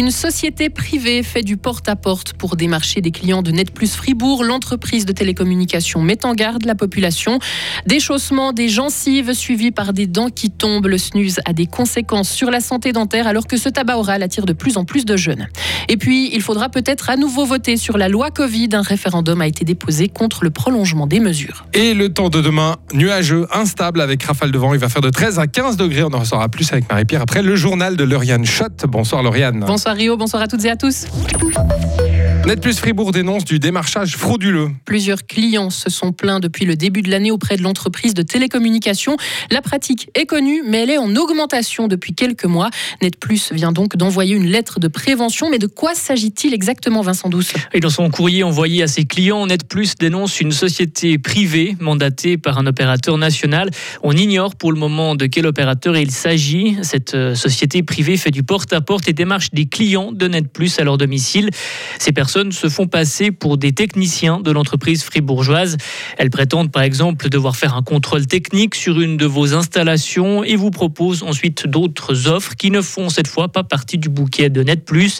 Une société privée fait du porte-à-porte pour démarcher des clients de Net Plus Fribourg. L'entreprise de télécommunications met en garde la population. Déchaussement des gencives suivi par des dents qui tombent. Le snus a des conséquences sur la santé dentaire alors que ce tabac oral attire de plus en plus de jeunes. Et puis, il faudra peut-être à nouveau voter sur la loi Covid. Un référendum a été déposé contre le prolongement des mesures. Et le temps de demain, nuageux, instable avec rafale de vent. Il va faire de 13 à 15 degrés. On en saura plus avec Marie-Pierre après le journal de Lauriane Schott. Bonsoir Lauriane. Bonsoir Rio, bonsoir à toutes et à tous. Net Plus Fribourg dénonce du démarchage frauduleux. Plusieurs clients se sont plaints depuis le début de l'année auprès de l'entreprise de télécommunications. La pratique est connue, mais elle est en augmentation depuis quelques mois. Net Plus vient donc d'envoyer une lettre de prévention. Mais de quoi s'agit-il exactement, Vincent Douce? Et dans son courrier envoyé à ses clients, Net Plus dénonce une société privée mandatée par un opérateur national. On ignore pour le moment de quel opérateur il s'agit. Cette euh, société privée fait du porte-à-porte et démarche des clients de Net Plus à leur domicile. Ces personnes se font passer pour des techniciens de l'entreprise fribourgeoise. Elles prétendent par exemple devoir faire un contrôle technique sur une de vos installations et vous proposent ensuite d'autres offres qui ne font cette fois pas partie du bouquet de Net Plus.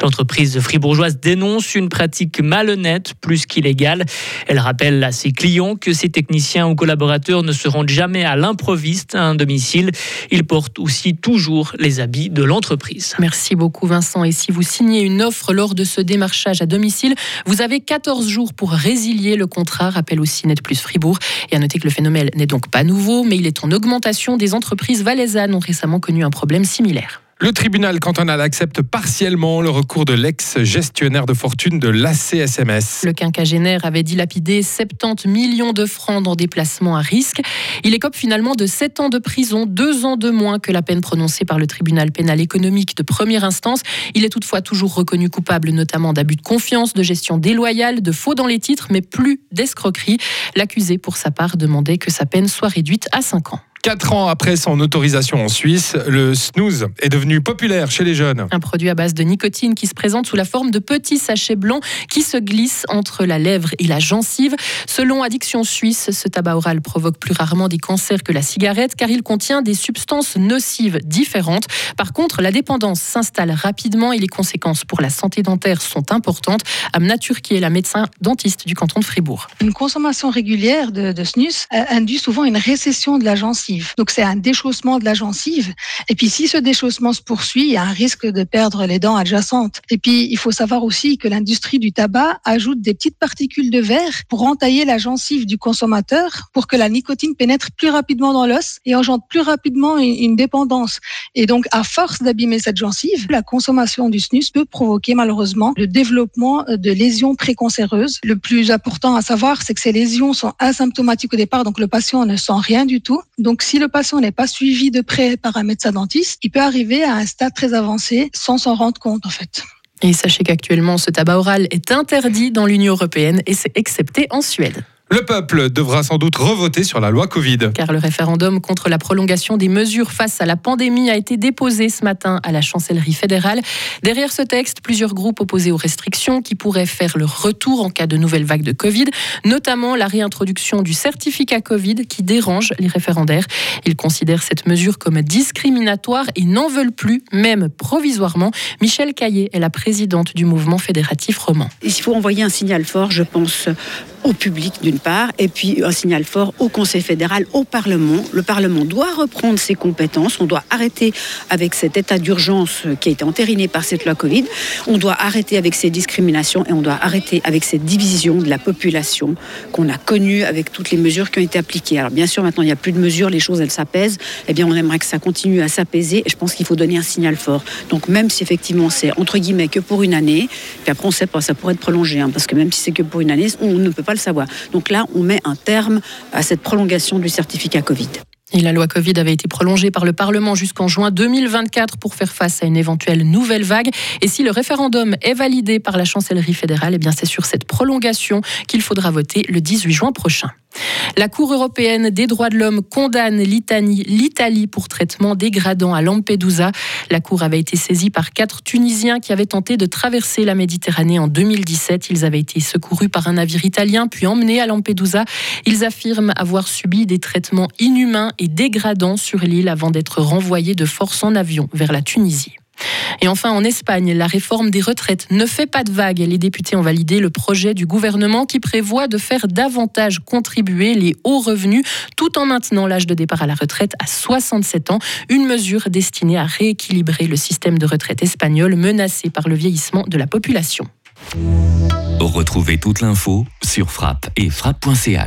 L'entreprise fribourgeoise dénonce une pratique malhonnête plus qu'illégale. Elle rappelle à ses clients que ces techniciens ou collaborateurs ne se rendent jamais à l'improviste à un domicile. Ils portent aussi toujours les habits de l'entreprise. Merci beaucoup Vincent. Et si vous signez une offre lors de ce démarchage, à domicile. Vous avez 14 jours pour résilier le contrat, rappelle aussi Net Plus Fribourg. Et à noter que le phénomène n'est donc pas nouveau, mais il est en augmentation. Des entreprises valaisannes ont récemment connu un problème similaire. Le tribunal cantonal accepte partiellement le recours de l'ex-gestionnaire de fortune de l'ACSMS. Le quinquagénaire avait dilapidé 70 millions de francs dans des placements à risque. Il écope finalement de 7 ans de prison, 2 ans de moins que la peine prononcée par le tribunal pénal économique de première instance. Il est toutefois toujours reconnu coupable notamment d'abus de confiance, de gestion déloyale, de faux dans les titres, mais plus d'escroquerie. L'accusé, pour sa part, demandait que sa peine soit réduite à 5 ans. Quatre ans après son autorisation en Suisse, le snooze est devenu populaire chez les jeunes. Un produit à base de nicotine qui se présente sous la forme de petits sachets blancs qui se glissent entre la lèvre et la gencive. Selon Addiction Suisse, ce tabac oral provoque plus rarement des cancers que la cigarette car il contient des substances nocives différentes. Par contre, la dépendance s'installe rapidement et les conséquences pour la santé dentaire sont importantes. Amna Turki est la médecin dentiste du canton de Fribourg. Une consommation régulière de, de snus induit souvent une récession de la gencive. Donc c'est un déchaussement de la gencive. Et puis si ce déchaussement se poursuit, il y a un risque de perdre les dents adjacentes. Et puis il faut savoir aussi que l'industrie du tabac ajoute des petites particules de verre pour entailler la gencive du consommateur pour que la nicotine pénètre plus rapidement dans l'os et engendre plus rapidement une dépendance. Et donc à force d'abîmer cette gencive, la consommation du snus peut provoquer malheureusement le développement de lésions précancéreuses. Le plus important à savoir, c'est que ces lésions sont asymptomatiques au départ, donc le patient ne sent rien du tout. Donc si le patient n'est pas suivi de près par un médecin dentiste, il peut arriver à un stade très avancé sans s'en rendre compte en fait. Et sachez qu'actuellement, ce tabac oral est interdit dans l'Union européenne et c'est excepté en Suède. Le peuple devra sans doute revoter sur la loi Covid. Car le référendum contre la prolongation des mesures face à la pandémie a été déposé ce matin à la chancellerie fédérale. Derrière ce texte, plusieurs groupes opposés aux restrictions qui pourraient faire leur retour en cas de nouvelle vague de Covid, notamment la réintroduction du certificat Covid qui dérange les référendaires. Ils considèrent cette mesure comme discriminatoire et n'en veulent plus, même provisoirement. Michel Caillé est la présidente du mouvement fédératif roman. Il faut envoyer un signal fort, je pense, au public d'une part, et puis un signal fort au Conseil fédéral, au Parlement. Le Parlement doit reprendre ses compétences, on doit arrêter avec cet état d'urgence qui a été entériné par cette loi Covid, on doit arrêter avec ces discriminations et on doit arrêter avec cette division de la population qu'on a connue avec toutes les mesures qui ont été appliquées. Alors bien sûr, maintenant il n'y a plus de mesures, les choses elles s'apaisent, eh bien on aimerait que ça continue à s'apaiser et je pense qu'il faut donner un signal fort. Donc même si effectivement c'est entre guillemets que pour une année, puis après on sait pas, ça pourrait être prolongé, hein, parce que même si c'est que pour une année, on ne peut Donc là, on met un terme à cette prolongation du certificat Covid. Et la loi Covid avait été prolongée par le Parlement jusqu'en juin 2024 pour faire face à une éventuelle nouvelle vague. Et si le référendum est validé par la chancellerie fédérale, eh bien c'est sur cette prolongation qu'il faudra voter le 18 juin prochain. La Cour européenne des droits de l'homme condamne l'Italie pour traitement dégradant à Lampedusa. La Cour avait été saisie par quatre Tunisiens qui avaient tenté de traverser la Méditerranée en 2017. Ils avaient été secourus par un navire italien puis emmenés à Lampedusa. Ils affirment avoir subi des traitements inhumains et dégradants sur l'île avant d'être renvoyés de force en avion vers la Tunisie. Et enfin, en Espagne, la réforme des retraites ne fait pas de vague. Les députés ont validé le projet du gouvernement qui prévoit de faire davantage contribuer les hauts revenus tout en maintenant l'âge de départ à la retraite à 67 ans. Une mesure destinée à rééquilibrer le système de retraite espagnol menacé par le vieillissement de la population. Retrouvez toute l'info sur frappe et frappe.ch.